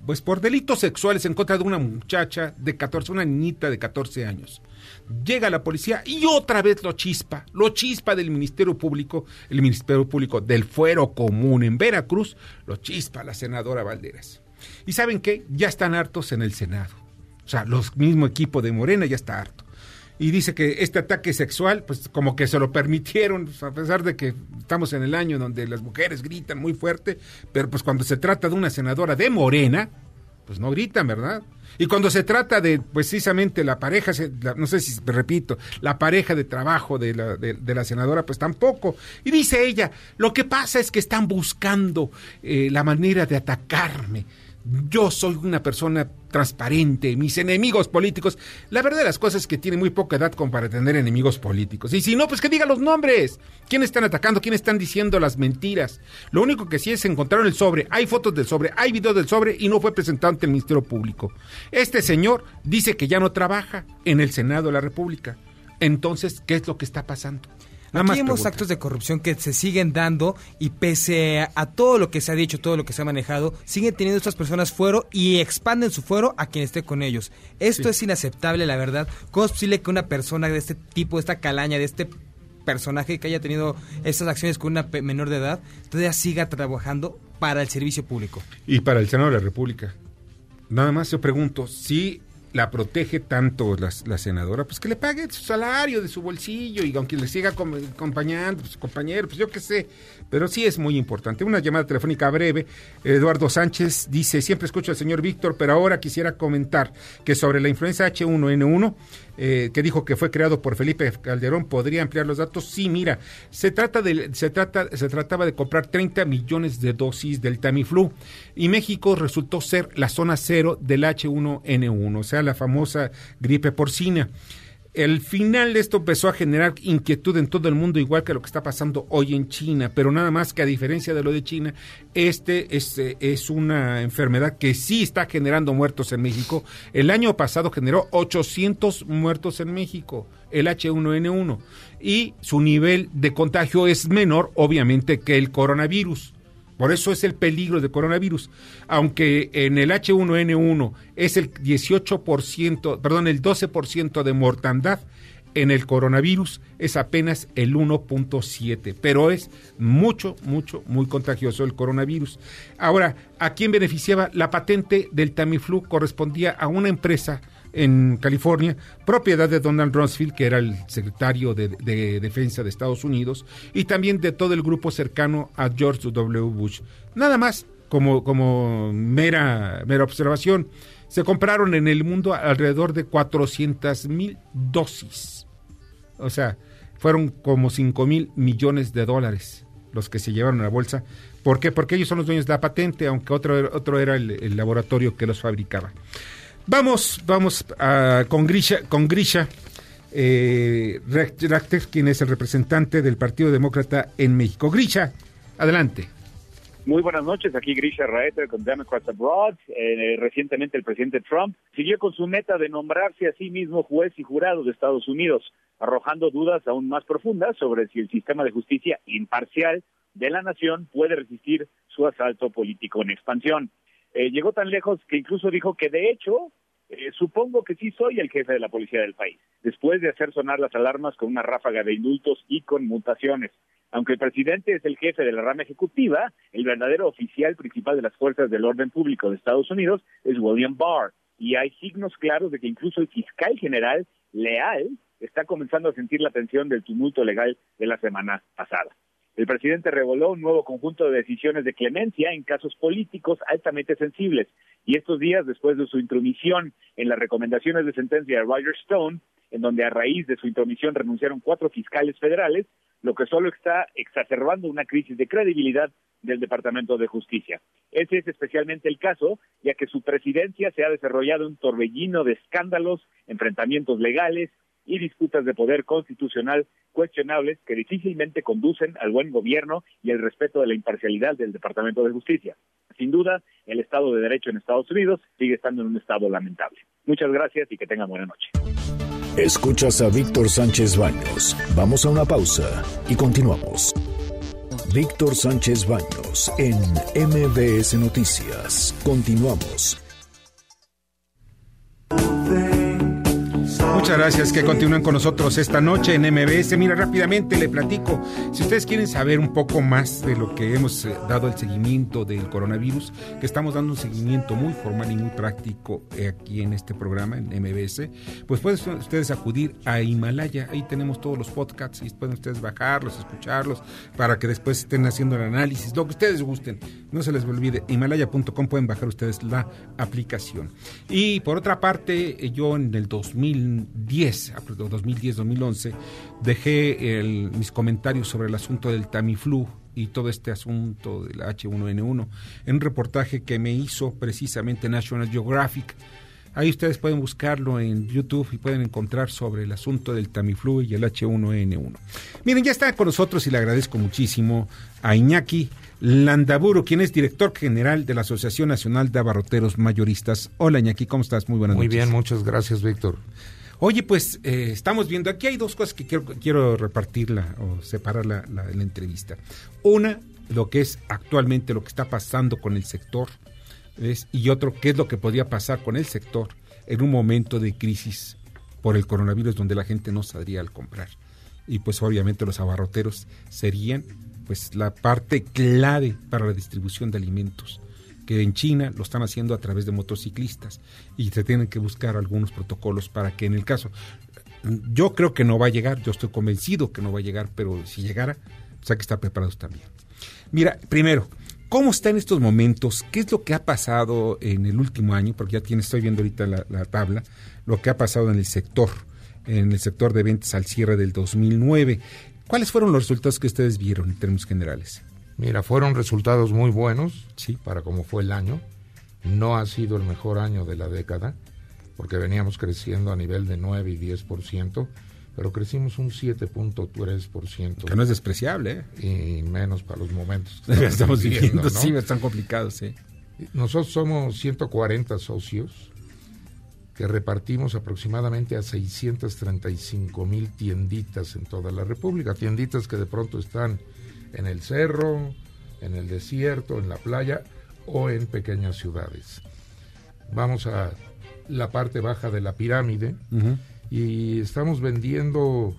pues por delitos sexuales en contra de una muchacha de 14, una niñita de 14 años. Llega la policía y otra vez lo chispa, lo chispa del Ministerio Público, el Ministerio Público del Fuero Común en Veracruz, lo chispa la senadora Valderas. ¿Y saben qué? Ya están hartos en el Senado o sea, los mismo equipo de Morena ya está harto. Y dice que este ataque sexual, pues como que se lo permitieron, pues, a pesar de que estamos en el año donde las mujeres gritan muy fuerte, pero pues cuando se trata de una senadora de Morena, pues no gritan, ¿verdad? Y cuando se trata de precisamente la pareja, no sé si repito, la pareja de trabajo de la, senadora, pues tampoco. Y dice ella, lo que pasa es que están buscando eh, la manera de atacarme yo soy una persona transparente, mis enemigos políticos. La verdad de las cosas es que tiene muy poca edad para tener enemigos políticos. Y si no, pues que diga los nombres. ¿Quién están atacando? ¿Quién están diciendo las mentiras? Lo único que sí es encontraron el sobre. Hay fotos del sobre, hay videos del sobre y no fue presentado ante el Ministerio Público. Este señor dice que ya no trabaja en el Senado de la República. Entonces, ¿qué es lo que está pasando? Aquí vemos actos de corrupción que se siguen dando y pese a, todo lo que se ha dicho, todo lo que se ha manejado, siguen teniendo estas personas fuero y expanden su fuero a quien esté con ellos. Esto es inaceptable, la verdad. ¿Cómo es posible que una persona de este tipo, de esta calaña, de este personaje que haya tenido estas acciones con una menor de edad, todavía siga trabajando para el servicio público? Y para el Senado de la República. Nada más yo pregunto, si la protege tanto la, senadora, pues que le pague su salario de su bolsillo y aunque le siga acompañando, pues, compañero, pues yo qué sé, pero sí es muy importante. Una llamada telefónica breve, Eduardo Sánchez dice, siempre escucho al señor Víctor, pero ahora quisiera comentar que sobre la influenza H1N1, eh, que dijo que fue creado por Felipe Calderón, ¿podría ampliar los datos? Sí, mira, se trata de, se trata, se trataba de comprar 30 millones de dosis del Tamiflu y México resultó ser la zona cero del H1N1, o sea, la famosa gripe porcina. El final de esto empezó a generar inquietud en todo el mundo, igual que lo que está pasando hoy en China, pero nada más que a diferencia de lo de China, este es, eh, es una enfermedad que sí está generando muertos en México. El año pasado generó 800 muertos en México, el H1N1, y su nivel de contagio es menor, obviamente, que el coronavirus. Por eso es el peligro del coronavirus. Aunque en el H1N1 es el 18%, perdón, el 12% de mortandad, en el coronavirus es apenas el 1.7, pero es mucho, mucho, muy contagioso el coronavirus. Ahora, ¿a quién beneficiaba? La patente del Tamiflu correspondía a una empresa en California, propiedad de Donald Rumsfeld, que era el secretario de, Defensa de Estados Unidos, y también de todo el grupo cercano a George W. Bush. Nada más como, mera, mera observación. Se compraron en el mundo alrededor de 400 mil dosis. O sea, fueron como 5 mil millones de dólares los que se llevaron a la bolsa. ¿Por qué? Porque ellos son los dueños de la patente, aunque otro, otro era el laboratorio que los fabricaba. Vamos, vamos con Grisha. Con Grisha. eh, quien es el representante del Partido Demócrata en México. Grisha, adelante. Muy buenas noches, aquí Grisha Raeter con Democrats Abroad. Eh, recientemente el presidente Trump siguió con su meta de nombrarse a sí mismo juez y jurado de Estados Unidos, arrojando dudas aún más profundas sobre si el sistema de justicia imparcial de la nación puede resistir su asalto político en expansión. Eh, llegó tan lejos que incluso dijo que de hecho eh, supongo que sí soy el jefe de la policía del país, después de hacer sonar las alarmas con una ráfaga de indultos y con mutaciones. Aunque el presidente es el jefe de la rama ejecutiva, el verdadero oficial principal de las fuerzas del orden público de Estados Unidos es William Barr, y hay signos claros de que incluso el fiscal general leal está comenzando a sentir la tensión del tumulto legal de la semana pasada. El presidente reveló un nuevo conjunto de decisiones de clemencia en casos políticos altamente sensibles. Y estos días, después de su intromisión en las recomendaciones de sentencia de Roger Stone, en donde a raíz de su intromisión renunciaron cuatro fiscales federales, lo que solo está exacerbando una crisis de credibilidad del Departamento de Justicia. Ese es especialmente el caso, ya que su presidencia se ha desarrollado un torbellino de escándalos, enfrentamientos legales y disputas de poder constitucional cuestionables que difícilmente conducen al buen gobierno y el respeto de la imparcialidad del Departamento de Justicia. Sin duda, el Estado de Derecho en Estados Unidos sigue estando en un estado lamentable. Muchas gracias y que tengan buena noche. Escuchas a Víctor Sánchez Baños. Vamos a una pausa y continuamos. Víctor Sánchez Baños en MBS Noticias. Continuamos. Muchas gracias que continúen con nosotros esta noche en MBS. Mira, rápidamente le platico. Si ustedes quieren saber un poco más de lo que hemos eh, dado el seguimiento del coronavirus, que estamos dando un seguimiento muy formal y muy práctico eh, aquí en este programa, en MBS, pues pueden ustedes acudir a Himalaya. Ahí tenemos todos los podcasts y pueden ustedes bajarlos, escucharlos, para que después estén haciendo el análisis, lo que ustedes gusten. No se les olvide, himalaya.com pueden bajar ustedes la aplicación. Y por otra parte, eh, yo en el 2000 2010, 2010-2011, dejé mis comentarios sobre el asunto del Tamiflu y todo este asunto del H1N1 en un reportaje que me hizo precisamente National Geographic. Ahí ustedes pueden buscarlo en YouTube y pueden encontrar sobre el asunto del Tamiflu y el H1N1. Miren, ya está con nosotros y le agradezco muchísimo a Iñaki Landaburo, quien es director general de la Asociación Nacional de Abarroteros Mayoristas. Hola Iñaki, ¿cómo estás? Muy buenas noches. Muy bien, muchas gracias, Víctor. Oye, pues eh, estamos viendo, aquí hay dos cosas que quiero, quiero repartirla o separar la, la, entrevista. Una, lo que es actualmente lo que está pasando con el sector, y otro, qué es lo que podría pasar con el sector en un momento de crisis por el coronavirus donde la gente no saldría al comprar. Y pues obviamente los abarroteros serían pues la parte clave para la distribución de alimentos que en China lo están haciendo a través de motociclistas y se tienen que buscar algunos protocolos para que en el caso, yo creo que no va a llegar, yo estoy convencido que no va a llegar, pero si llegara, pues hay que estar preparados también. Mira, primero, ¿cómo está en estos momentos? ¿Qué es lo que ha pasado en el último año? Porque ya tiene, estoy viendo ahorita la, la tabla, lo que ha pasado en el sector, en el sector de ventas al cierre del 2009. ¿Cuáles fueron los resultados que ustedes vieron en términos generales? Mira, fueron resultados muy buenos sí. para como fue el año. No ha sido el mejor año de la década, porque veníamos creciendo a nivel de 9 y 10%, pero crecimos un 7.3%. Que no es despreciable, ¿eh? Y menos para los momentos que estamos, viviendo. Sí, están complicados, sí. Nosotros somos 140 socios que repartimos aproximadamente a 635 mil tienditas en toda la República, tienditas que de pronto están en el cerro, en el desierto, en la playa o en pequeñas ciudades. Vamos a la parte baja de la pirámide y estamos vendiendo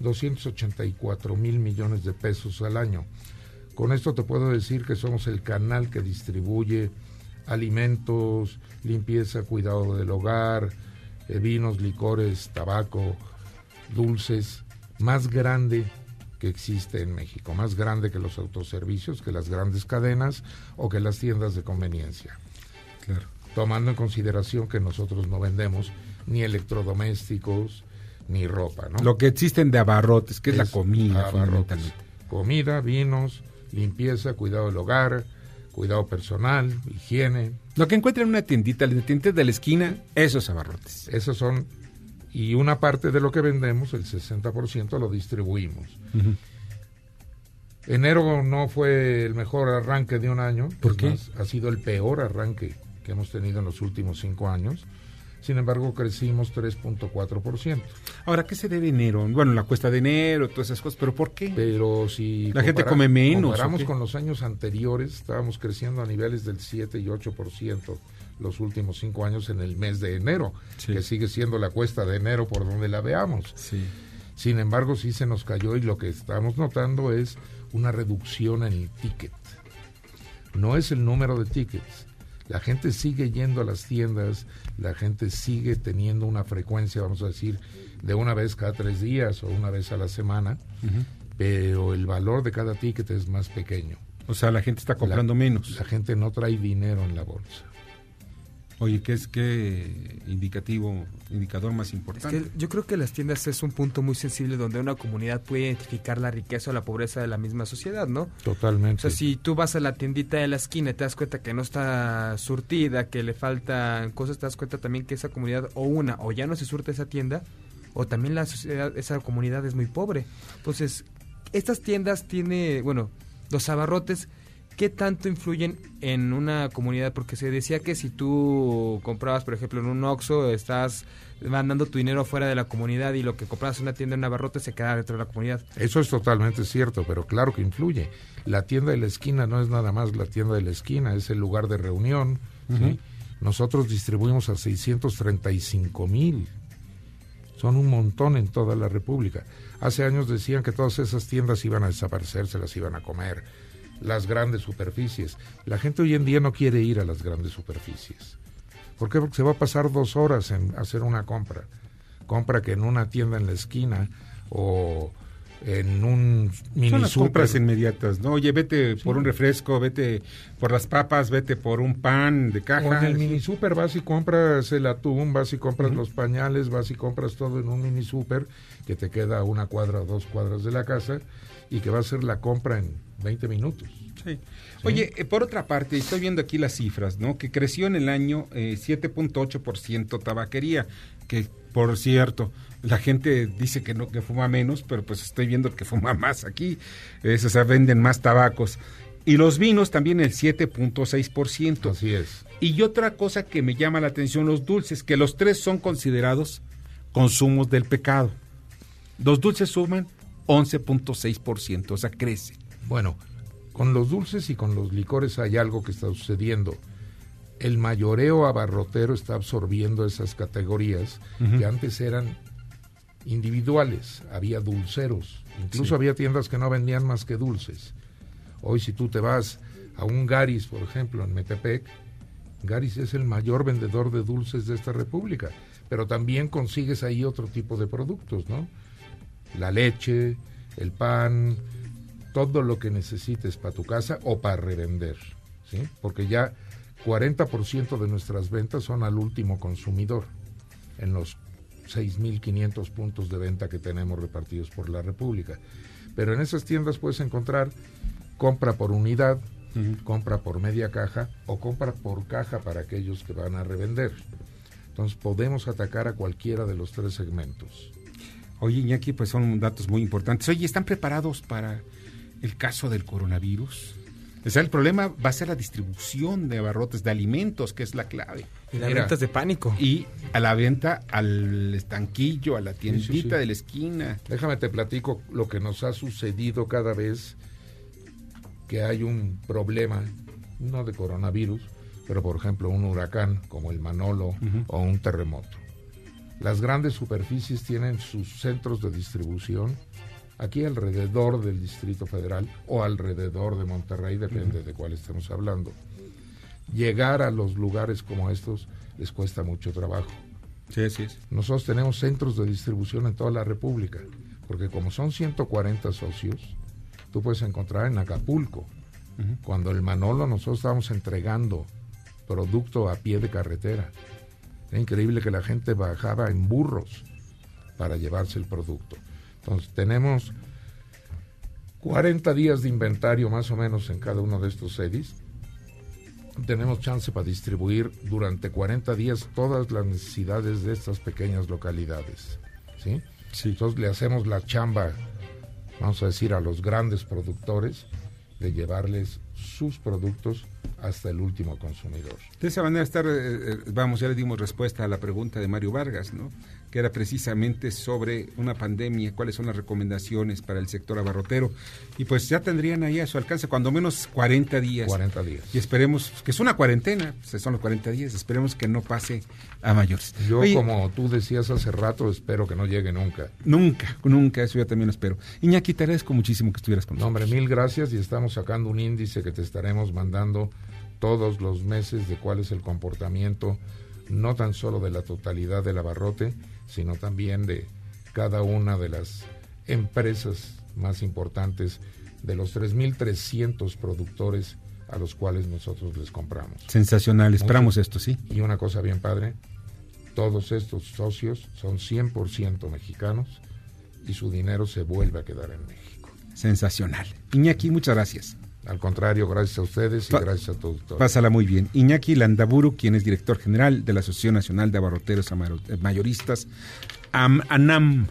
284 mil millones de pesos al año. Con esto te puedo decir que somos el canal que distribuye alimentos, limpieza, cuidado del hogar, eh, vinos, licores, tabaco, dulces, más grande que existe en México, más grande que los autoservicios, que las grandes cadenas o que las tiendas de conveniencia. Claro. Tomando en consideración que nosotros no vendemos ni electrodomésticos ni ropa, ¿no? Lo que existen de abarrotes, que es, la comida, fundamentalmente. Comida, vinos, limpieza, cuidado del hogar, cuidado personal, higiene. Lo que encuentra en una tiendita, la tiendita de la esquina, esos abarrotes. Esos son Y una parte de lo que vendemos, el 60%, lo distribuimos. Enero no fue el mejor arranque de un año. ¿Por qué? ha sido el peor arranque que hemos tenido en los últimos cinco años. Sin embargo, crecimos 3.4%. Ahora, ¿qué se debe enero? Bueno, la cuesta de enero, todas esas cosas, pero ¿por qué? Pero si la gente come menos. Comparamos con los años anteriores, estábamos creciendo a niveles del 7 y 8% los últimos cinco años en el mes de enero, que sigue siendo la cuesta de enero por donde la veamos. Sí. Sin embargo, sí se nos cayó y lo que estamos notando es una reducción en el ticket. No es el número de tickets. La gente sigue yendo a las tiendas, la gente sigue teniendo una frecuencia, vamos a decir, de una vez cada tres días o una vez a la semana, pero el valor de cada ticket es más pequeño. O sea, la gente está comprando menos. La gente no trae dinero en la bolsa. Oye, ¿qué es qué indicativo, indicador más importante? yo creo que las tiendas es un punto muy sensible donde una comunidad puede identificar la riqueza o la pobreza de la misma sociedad, ¿no? Totalmente. O sea, si tú vas a la tiendita de la esquina y te das cuenta que no está surtida, que le faltan cosas, te das cuenta también que esa comunidad o una o ya no se surte esa tienda o también la sociedad, esa comunidad es muy pobre. Entonces, estas tiendas tiene, bueno, los abarrotes ¿qué tanto influyen en una comunidad? Porque se decía que si tú comprabas, por ejemplo, en un Oxxo, estás mandando tu dinero fuera de la comunidad y lo que comprabas en una tienda en Navarrote se queda dentro de la comunidad. Eso es totalmente cierto, pero claro que influye. La tienda de la esquina no es nada más la tienda de la esquina, es el lugar de reunión. Nosotros distribuimos a 635 mil. Son un montón en toda la República. Hace años decían que todas esas tiendas iban a desaparecer, se las iban a comer las grandes superficies. La gente hoy en día no quiere ir a las grandes superficies. ¿Por qué? Porque se va a pasar dos horas en hacer una compra. Compra que en una tienda en la esquina o en un mini Son las compras inmediatas, ¿no? Oye, vete por un refresco, vete por las papas, vete por un pan de caja. En el mini super vas y compras el atún, vas y compras los pañales, vas y compras todo en un mini super que te queda una cuadra o dos cuadras de la casa y que va a ser la compra en 20 minutos. Sí. Oye, eh, por otra parte, estoy viendo aquí las cifras, ¿no? Que creció en el año eh, 7.8% tabaquería, que por cierto, la gente dice que no que fuma menos, pero pues estoy viendo que fuma más aquí. Es, o sea, venden más tabacos. Y los vinos también el 7.6%. Así es. Y otra cosa que me llama la atención, los dulces, que los tres son considerados consumos del pecado. Los dulces suman 11.6%, o sea, crece. Bueno, con los dulces y con los licores hay algo que está sucediendo. El mayoreo abarrotero está absorbiendo esas categorías que antes eran individuales, había dulceros, incluso había tiendas que no vendían más que dulces. Hoy si tú te vas a un Garis, por ejemplo, en Metepec, Garis es el mayor vendedor de dulces de esta república, pero también consigues ahí otro tipo de productos, ¿no? La leche, el pan, todo lo que necesites para tu casa o para revender, ¿sí? Porque ya 40% de nuestras ventas son al último consumidor en los 6.500 puntos de venta que tenemos repartidos por la República. Pero en esas tiendas puedes encontrar compra por unidad, compra por media caja o compra por caja para aquellos que van a revender. Entonces podemos atacar a cualquiera de los tres segmentos. Oye, Iñaki, pues son datos muy importantes. Oye, ¿están preparados para el caso del coronavirus? O sea, el problema va a ser la distribución de abarrotes, de alimentos, que es la clave. Y las ventas de pánico. Y a la venta al estanquillo, a la tiendita de la esquina. Déjame te platico lo que nos ha sucedido cada vez que hay un problema, no de coronavirus, pero por ejemplo un huracán como el Manolo o un terremoto. Las grandes superficies tienen sus centros de distribución aquí alrededor del Distrito Federal o alrededor de Monterrey, depende de cuál estemos hablando. Llegar a los lugares como estos les cuesta mucho trabajo. Sí, sí, Nosotros tenemos centros de distribución en toda la República, porque como son 140 socios, tú puedes encontrar en Acapulco. Cuando el Manolo nosotros estábamos entregando producto a pie de carretera. Es increíble que la gente bajaba en burros para llevarse el producto. Entonces tenemos 40 días de inventario más o menos en cada uno de estos sedis. tenemos chance para distribuir durante 40 días todas las necesidades de estas pequeñas localidades. ¿sí? Sí. Entonces le hacemos la chamba, vamos a decir, a los grandes productores de llevarles sus productos hasta el último consumidor. De esa manera estar, eh, eh, vamos, ya le dimos respuesta a la pregunta de Mario Vargas, ¿no? Que era precisamente sobre una pandemia, cuáles son las recomendaciones para el sector abarrotero. Y pues ya tendrían ahí a su alcance cuando menos 40 días. 40 días. Y esperemos, que es una cuarentena, pues son los 40 días, esperemos que no pase a mayores. Yo, como tú decías hace rato, espero que no llegue nunca. Nunca, nunca, eso yo también lo espero. Iñaki, te agradezco muchísimo que estuvieras con nosotros. hombre, mil gracias y estamos sacando un índice que te estaremos mandando todos los meses de cuál es el comportamiento, no tan solo de la totalidad del abarrote, sino también de cada una de las empresas más importantes de los 3.300 productores a los cuales nosotros les compramos. Sensacional, esperamos esto, sí. Y una cosa bien padre, todos estos socios son 100% mexicanos y su dinero se vuelve a quedar en México. Sensacional. Iñaki, muchas gracias. Al contrario, gracias a ustedes y gracias a todos. Pásala muy bien. Iñaki Landaburu, quien es director general de la Asociación Nacional de Abarroteros Mayoristas, ANAM.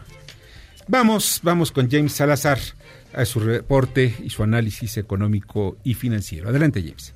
Vamos, vamos con James Salazar a su reporte y su análisis económico y financiero. Adelante, James.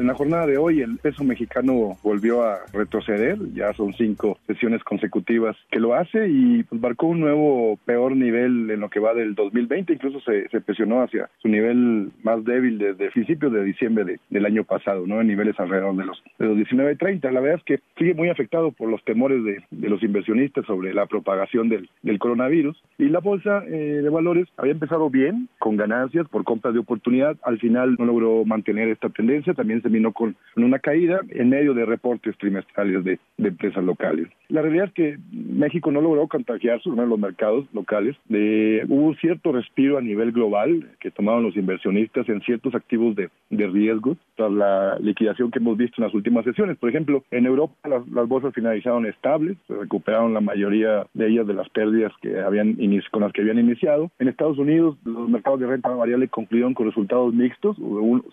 En la jornada de hoy el peso mexicano volvió a retroceder, ya son cinco sesiones consecutivas que lo hace y pues marcó un nuevo peor nivel en lo que va del 2020, incluso se, presionó hacia su nivel más débil desde principios de diciembre del año pasado, ¿no? En niveles alrededor de los, de los 19.30. La verdad es que sigue muy afectado por los temores de, los inversionistas sobre la propagación del, coronavirus. Y la bolsa eh, de valores había empezado bien, con ganancias por compras de oportunidad, al final no logró mantener esta tendencia, también terminó con, una caída en medio de reportes trimestrales de, empresas locales. La realidad es que México no logró contagiarse uno los mercados locales. Hubo cierto respiro a nivel global que tomaron los inversionistas en ciertos activos de, riesgo tras la liquidación que hemos visto en las últimas sesiones. Por ejemplo, en Europa las, bolsas finalizaron estables, recuperaron la mayoría de ellas de las pérdidas que habían con las que habían iniciado. En Estados Unidos los mercados de renta variable concluyeron con resultados mixtos,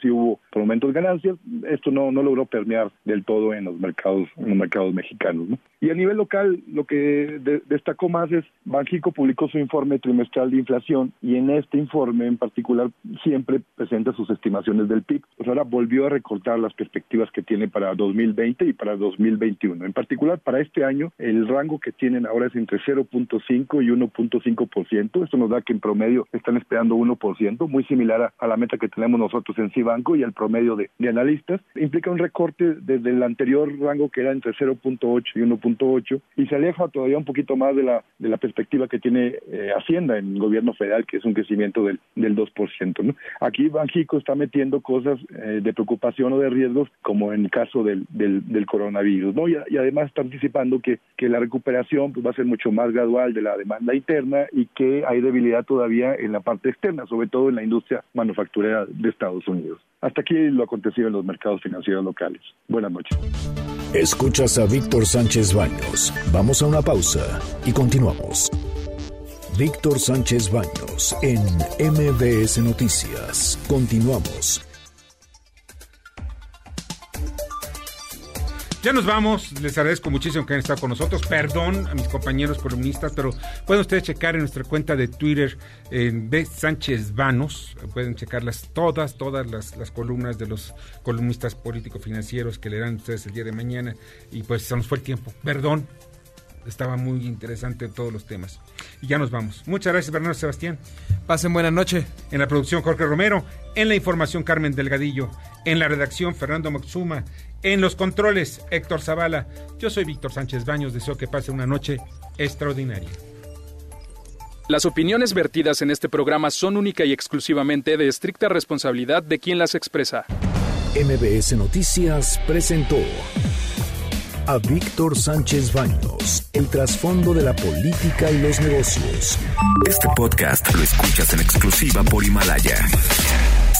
sí hubo por momentos ganancias, esto no, no logró permear del todo en los mercados, en los mercados mexicanos. Y a nivel local, lo que destacó más es Banjico publicó su informe trimestral de inflación y en este informe en particular siempre presenta sus estimaciones del PIB. Pues ahora volvió a recortar las perspectivas que tiene para 2020 y para 2021. En particular, para este año, el rango que tienen ahora es entre 0.5 y 1.5%. Esto nos da que en promedio están esperando 1%, muy similar a, la meta que tenemos nosotros en Cibanco y al promedio de, de Implica un recorte desde el anterior rango que era entre 0.8 y 1.8 y se aleja todavía un poquito más de la, de la perspectiva que tiene eh, Hacienda en el gobierno federal, que es un crecimiento del, del 2%. ¿no? Aquí Banjico está metiendo cosas eh, de preocupación o de riesgos, como en el caso del, del, coronavirus. ¿no? Y, además está anticipando que, que la recuperación pues, va a ser mucho más gradual de la demanda interna y que hay debilidad todavía en la parte externa, sobre todo en la industria manufacturera de Estados Unidos. Hasta aquí lo acontecido en los mercados financieros locales. Buenas noches. Escuchas a Víctor Sánchez Baños. Vamos a una pausa y continuamos. Víctor Sánchez Baños en MBS Noticias. Continuamos. Ya nos vamos, les agradezco muchísimo que hayan estado con nosotros. Perdón a mis compañeros columnistas, pero pueden ustedes checar en nuestra cuenta de Twitter en B. Sánchez Vanos. Pueden checarlas todas, todas las, las columnas de los columnistas político-financieros que leerán ustedes el día de mañana. Y pues se nos fue el tiempo. Perdón, estaba muy interesante todos los temas. Y ya nos vamos. Muchas gracias, Bernardo Sebastián. Pasen buena noche. En la producción, Jorge Romero. En la información, Carmen Delgadillo. En la redacción, Fernando Moxuma. En los controles, Héctor Zavala. Yo soy Víctor Sánchez Baños. Deseo que pase una noche extraordinaria. Las opiniones vertidas en este programa son única y exclusivamente de estricta responsabilidad de quien las expresa. MBS Noticias presentó a Víctor Sánchez Baños, el trasfondo de la política y los negocios. Este podcast lo escuchas en exclusiva por Himalaya.